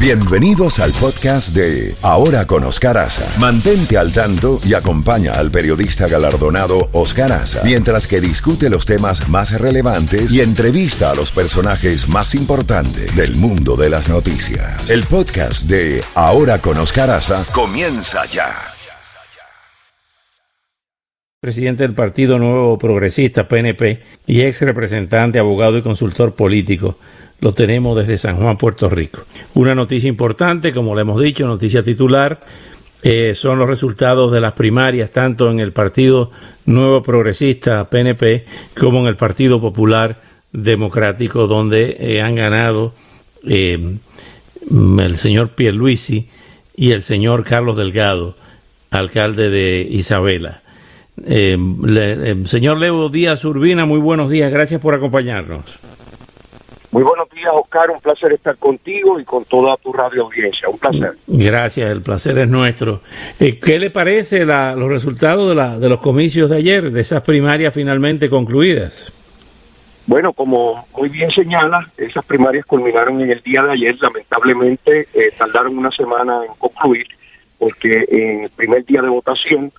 Bienvenidos al podcast de Ahora con Oscar Aza. Mantente al tanto y acompaña al periodista galardonado Oscar Aza mientras que discute los temas más relevantes y entrevista a los personajes más importantes del mundo de las noticias. El podcast de Ahora con Oscar Aza comienza ya. Presidente del Partido Nuevo Progresista, PNP, y ex representante, abogado y consultor político lo tenemos desde San Juan, Puerto Rico. Una noticia importante, como le hemos dicho, noticia titular, eh, son los resultados de las primarias, tanto en el Partido Nuevo Progresista, PNP, como en el Partido Popular Democrático, donde eh, han ganado eh, el señor Pierluisi y el señor Carlos Delgado, alcalde de Isabela. señor Leo Díaz Urbina, muy buenos días, gracias por acompañarnos. Muy buenos días, Oscar. Un placer estar contigo y con toda tu radio audiencia. Un placer. Gracias, el placer es nuestro. Eh, ¿Qué le parece los resultados de, la, de los comicios de ayer, de esas primarias finalmente concluidas? Bueno, como muy bien señala, esas primarias culminaron en el día de ayer. Lamentablemente eh, tardaron una semana en concluir porque en el primer día de votación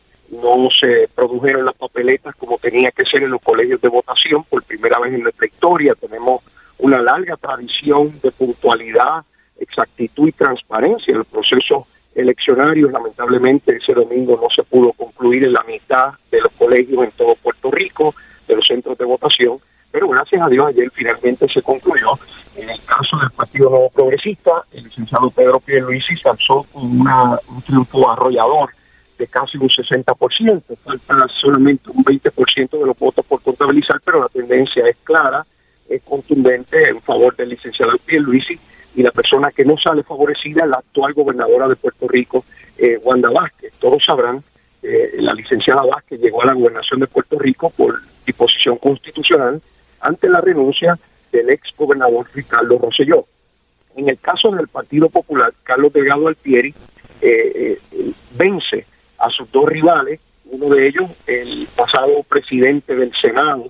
no se produjeron las papeletas como tenía que ser en los colegios de votación. Por primera vez en nuestra historia tenemos una larga tradición de puntualidad, exactitud y transparencia en el proceso eleccionario. Lamentablemente ese domingo no se pudo concluir en la mitad de los colegios en todo Puerto Rico, de los centros de votación, pero gracias a Dios ayer finalmente se concluyó. En el caso del Partido Nuevo Progresista, el licenciado Pedro Pierluisi se alzó con un triunfo arrollador de casi un 60%. Falta solamente un 20% de los votos por contabilizar, pero la tendencia es clara es contundente en favor del licenciado Pierluisi y la persona que no sale favorecida la actual gobernadora de Puerto Rico, eh, Wanda Vázquez. Todos sabrán, eh, la licenciada Vázquez llegó a la gobernación de Puerto Rico por disposición constitucional ante la renuncia del ex gobernador Ricardo Rosselló. En el caso del Partido Popular, Carlos Delgado Altieri eh, eh, vence a sus dos rivales, uno de ellos el pasado presidente del Senado,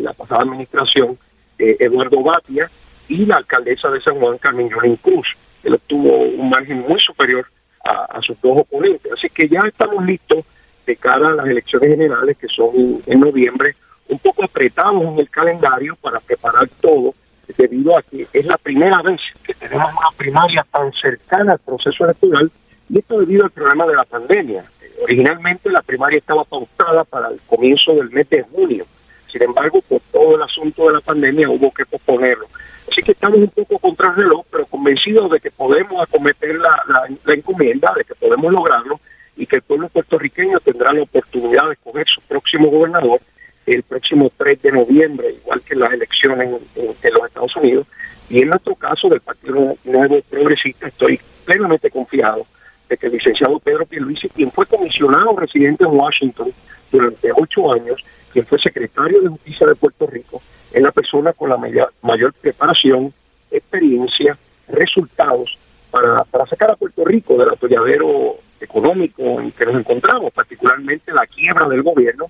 la pasada administración, eh, Eduardo Batia y la alcaldesa de San Juan, Carmen Yolín Cruz. Él obtuvo un margen muy superior a, sus dos oponentes. Así que ya estamos listos de cara a las elecciones generales que son en noviembre, un poco apretados en el calendario para preparar todo, debido a que es la primera vez que tenemos una primaria tan cercana al proceso electoral y esto debido al problema de la pandemia. Originalmente la primaria estaba pautada para el comienzo del mes de junio sin embargo, por todo el asunto de la pandemia hubo que posponerlo. Así que estamos un poco contra el reloj, pero convencidos de que podemos acometer la, la, encomienda, de que podemos lograrlo y que el pueblo puertorriqueño tendrá la oportunidad de escoger su próximo gobernador el próximo 3 de noviembre, igual que las elecciones en, los Estados Unidos. Y en nuestro caso del Partido Nuevo Progresista, estoy plenamente confiado de que el licenciado Pedro Pierluisi, quien fue comisionado residente en Washington durante ocho años, quien fue secretario de Justicia de Puerto Rico, es la persona con la mayor, preparación, experiencia, resultados para, sacar a Puerto Rico del atolladero económico en que nos encontramos, particularmente la quiebra del gobierno.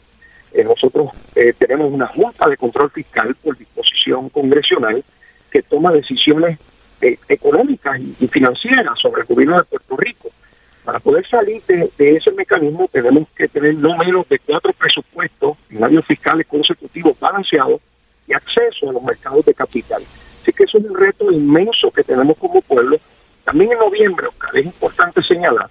Eh, nosotros eh, tenemos una Junta de Control Fiscal por disposición congresional que toma decisiones eh, económicas y, financieras sobre el gobierno de Puerto Rico. Para poder salir de, ese mecanismo tenemos que tener no menos de cuatro presupuestos en años fiscales consecutivos balanceados y acceso a los mercados de capital. Así que eso es un reto inmenso que tenemos como pueblo. También en noviembre, Oscar, es importante señalar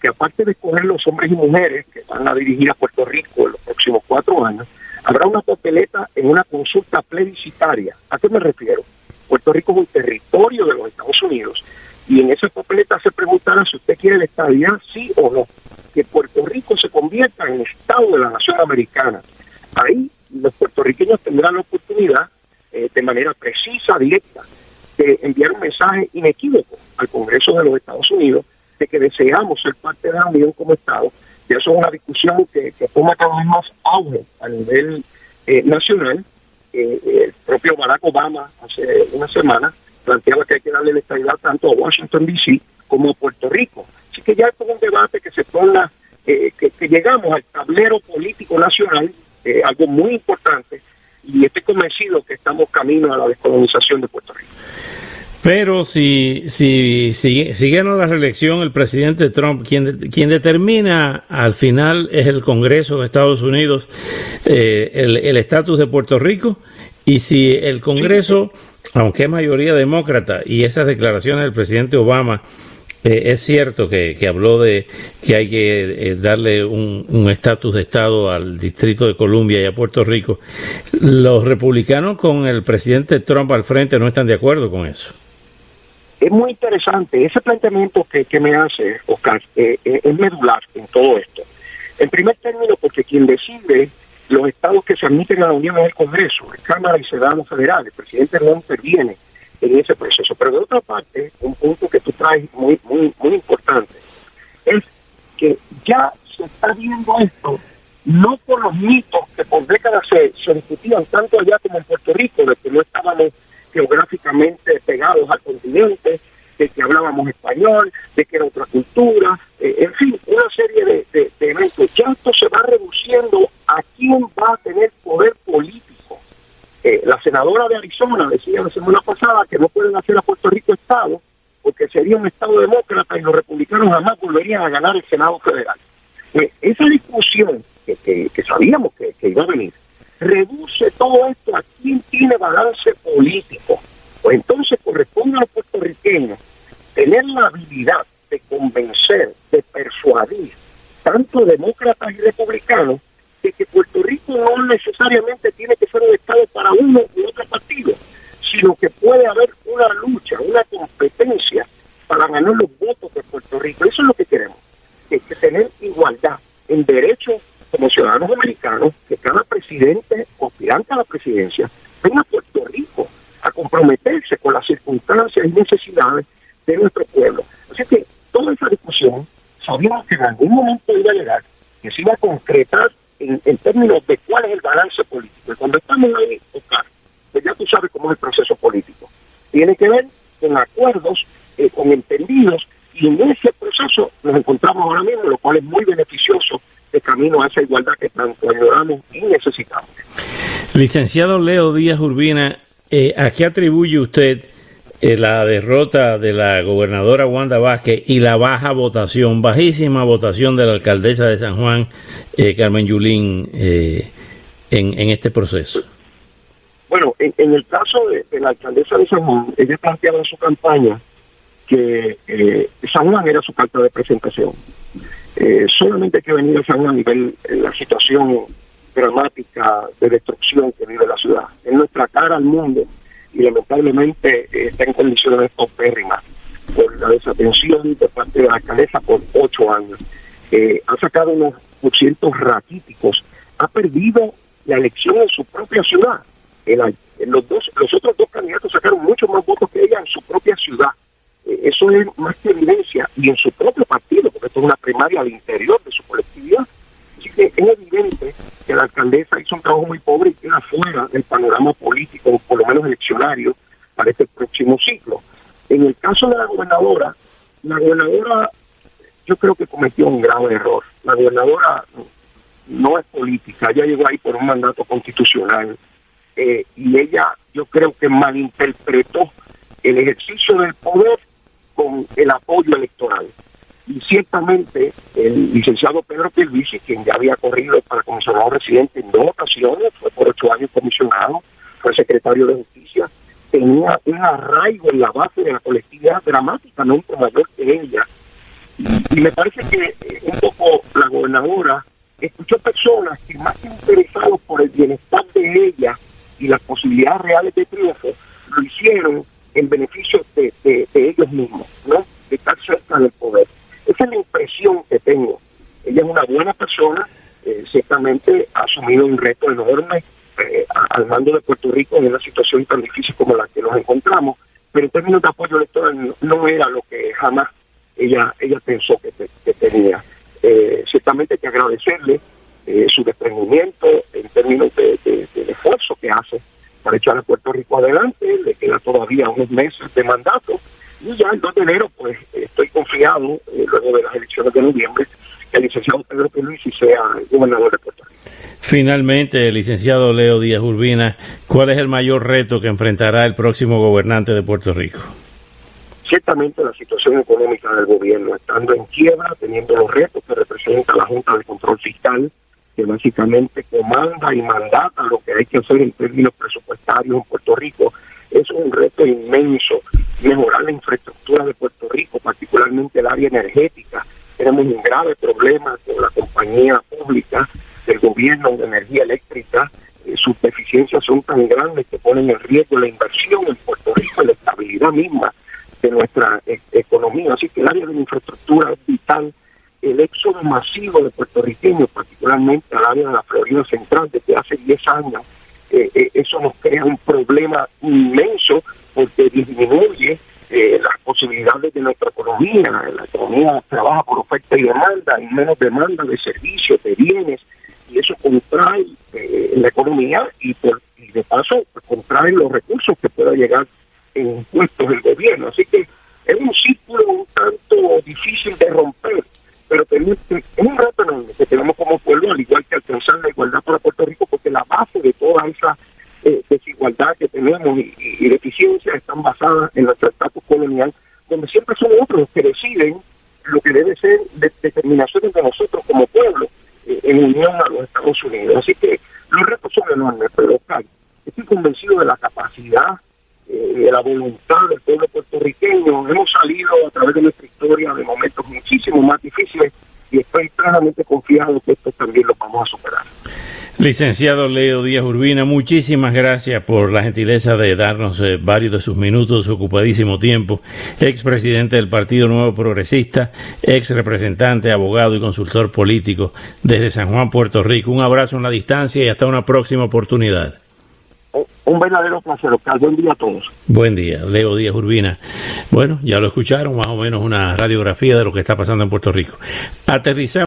que aparte de escoger los hombres y mujeres que van a dirigir a Puerto Rico en los próximos cuatro años, habrá una papeleta en una consulta plebiscitaria. ¿A qué me refiero? Puerto Rico es un territorio de los Estados Unidos y en esa papeleta se preguntará si usted quiere la estabilidad, sí o no, que Puerto Rico se convierta en Estado de la nación americana. Ahí los puertorriqueños tendrán la oportunidad, eh, de manera precisa, directa, de enviar un mensaje inequívoco al Congreso de los Estados Unidos de que deseamos ser parte de la Unión como Estado. Y eso es una discusión que, toma cada vez más auge a nivel eh, nacional. Eh, el propio Barack Obama hace una semana planteaba que hay que darle la estabilidad tanto a Washington, D.C. como a Puerto Rico. Así que ya es un debate que se torna, eh, que, llegamos al tablero político nacional, eh, algo muy importante, y estoy convencido que estamos camino a la descolonización de Puerto Rico. Pero si, si, si, la reelección el presidente Trump, quien, quien determina al final es el Congreso de Estados Unidos eh, el estatus de Puerto Rico. Y si el Congreso, aunque es mayoría demócrata, y esas declaraciones del presidente Obama eh, es cierto que, habló de que hay que eh, darle un estatus de Estado al Distrito de Columbia y a Puerto Rico. Los republicanos con el presidente Trump al frente no están de acuerdo con eso. Es muy interesante. Ese planteamiento que, me hace, Oscar, eh, es medular en todo esto. En primer término, porque quien decide los estados que se admiten a la Unión es el Congreso, la Cámara y Senado Federal. El presidente no interviene en ese proceso. Pero de otra parte, un punto que tú traes muy, muy, muy importante es que ya se está viendo esto no por los mitos que por décadas se, se discutían tanto allá como en Puerto Rico, de que no estábamos geográficamente pegados al continente, de que hablábamos español, de que era otra cultura, eh, en fin, una serie de, de, de eventos. Ya esto se va reduciendo a quién va a tener poder senadora de Arizona decía la semana pasada que no pueden hacer a Puerto Rico Estado porque sería un Estado demócrata y los republicanos jamás volverían a ganar el Senado federal. Eh, esa discusión que, sabíamos que, iba a venir reduce todo esto a quién tiene balance político. Pues entonces corresponde a los puertorriqueños tener la habilidad de convencer, de persuadir tanto demócratas y republicanos de que Puerto Rico no necesariamente tiene ser un Estado para uno u otro partido, sino que puede haber una lucha, una competencia para ganar los votos de Puerto Rico. Eso es lo que queremos, que, que tener igualdad en derechos como ciudadanos americanos, que cada presidente o aspirante a la presidencia venga a Puerto Rico a comprometerse con las circunstancias y necesidades de nuestro pueblo. Así que toda esa discusión sabíamos que en algún momento iba a llegar, que se iba a concretar en, términos de cuál es el balance político. Cuando estamos ahí, Oscar, pues ya tú sabes cómo es el proceso político. Tiene que ver con acuerdos, eh, con entendidos, y en ese proceso nos encontramos ahora mismo, lo cual es muy beneficioso de camino a esa igualdad que tanto ayudamos y necesitamos. Licenciado Leo Díaz Urbina, eh, ¿a qué atribuye usted eh, la derrota de la gobernadora Wanda Vázquez y la baja votación, bajísima votación de la alcaldesa de San Juan, eh, Carmen Yulín, en, este proceso? Bueno, en, el caso de, la alcaldesa de San Juan, ella planteaba en su campaña que San Juan era su carta de presentación. solamente hay que venir a San Juan y ver la situación dramática de destrucción que vive la ciudad. Es nuestra cara al mundo y lamentablemente eh, está en condiciones paupérrimas por la desatención de parte de la alcaldesa por ocho años. Eh, ha sacado unos cientos raquíticos, ha perdido la elección en su propia ciudad. los, dos, los otros dos candidatos sacaron muchos más votos que ella en su propia ciudad. Eh, eso es más que evidencia, y en su propio partido, porque esto es una primaria al interior de su colectividad. Así que es evidente que la alcaldesa hizo un trabajo muy pobre y queda fuera del panorama político, por lo menos eleccionario, para este próximo ciclo. En el caso de la gobernadora, la gobernadora yo creo que cometió un grave error. La gobernadora no es política, ella llegó ahí mandato constitucional eh, y ella yo creo que malinterpretó el ejercicio del poder con el apoyo electoral y ciertamente el licenciado Pedro Pierluisi, quien ya había corrido para comisionado residente en dos ocasiones, fue por ocho años comisionado, fue secretario de Justicia, tenía un arraigo en la base de la colectividad dramáticamente mayor que ella. Y, me parece que eh, un poco la gobernadora escuchó personas que más interesados por el bienestar de ella y las posibilidades reales de triunfo, lo hicieron en beneficio de, ellos mismos, ¿no? De estar cerca del poder. Esa es la impresión que tengo. Ella es una buena persona, eh, ciertamente ha asumido un reto enorme eh, al mando de Puerto Rico en una situación tan difícil como la que nos encontramos, pero en términos de apoyo electoral no, era lo que jamás ella ella pensó que, tenía. Eh, ciertamente hay que agradecerle su desprendimiento en términos de, del esfuerzo que hace para echar a Puerto Rico adelante, le queda todavía unos meses de mandato, y ya el 2 de enero, pues estoy confiado, eh, luego de las elecciones de noviembre, que el licenciado Pedro Pierluisi sea el gobernador de Puerto Rico. Finalmente, licenciado Leo Díaz Urbina, ¿cuál es el mayor reto que enfrentará el próximo gobernante de Puerto Rico? Ciertamente la situación económica del gobierno, estando en quiebra, teniendo los retos que representa la Junta de Control Fiscal, que básicamente comanda y mandata lo que hay que hacer en términos presupuestarios en Puerto Rico. Es un reto inmenso, mejorar la infraestructura de Puerto Rico, particularmente el área energética. Tenemos un grave problema con la compañía pública del gobierno de energía eléctrica. Eh, sus deficiencias son tan grandes que ponen en riesgo la inversión en Puerto Rico y la estabilidad misma de nuestra e-, economía. Así que el área de la infraestructura es vital. El éxodo masivo de puertorriqueños, particularmente al área de la Florida Central, desde hace 10 años, eh, eh, eso nos crea un problema inmenso porque disminuye eh, las posibilidades de nuestra economía. La economía trabaja por oferta y demanda, hay menos demanda de servicios, de bienes, y eso contrae la economía y, por, y de paso contrae los recursos que pueda llegar en impuestos del gobierno. Así que es un círculo un tanto difícil de romper, pero es un reto que tenemos como pueblo, al igual que alcanzar la igualdad para Puerto Rico, porque la base de toda esa eh, desigualdad que tenemos y, y, deficiencias están basadas en nuestro estatus colonial, donde siempre son otros los que deciden lo que debe ser de, determinaciones de nosotros como pueblo eh, en unión a los Estados Unidos. Así que los retos son enormes, pero estoy convencido de la capacidad de la voluntad del pueblo puertorriqueño. Hemos salido a través de nuestra historia de momentos muchísimo más difíciles y estoy plenamente confiado que esto también lo vamos a superar. Licenciado Leo Díaz Urbina, muchísimas gracias por la gentileza de darnos eh, varios de sus minutos, su ocupadísimo tiempo. Ex presidente del Partido Nuevo Progresista, ex representante, abogado y consultor político desde San Juan, Puerto Rico. Un abrazo en la distancia y hasta una próxima oportunidad un verdadero placer, Oscar. Buen día a todos. Buen día, Leo Díaz Urbina. Bueno, ya lo escucharon, más o menos una radiografía de lo que está pasando en Puerto Rico. Aterrizamos.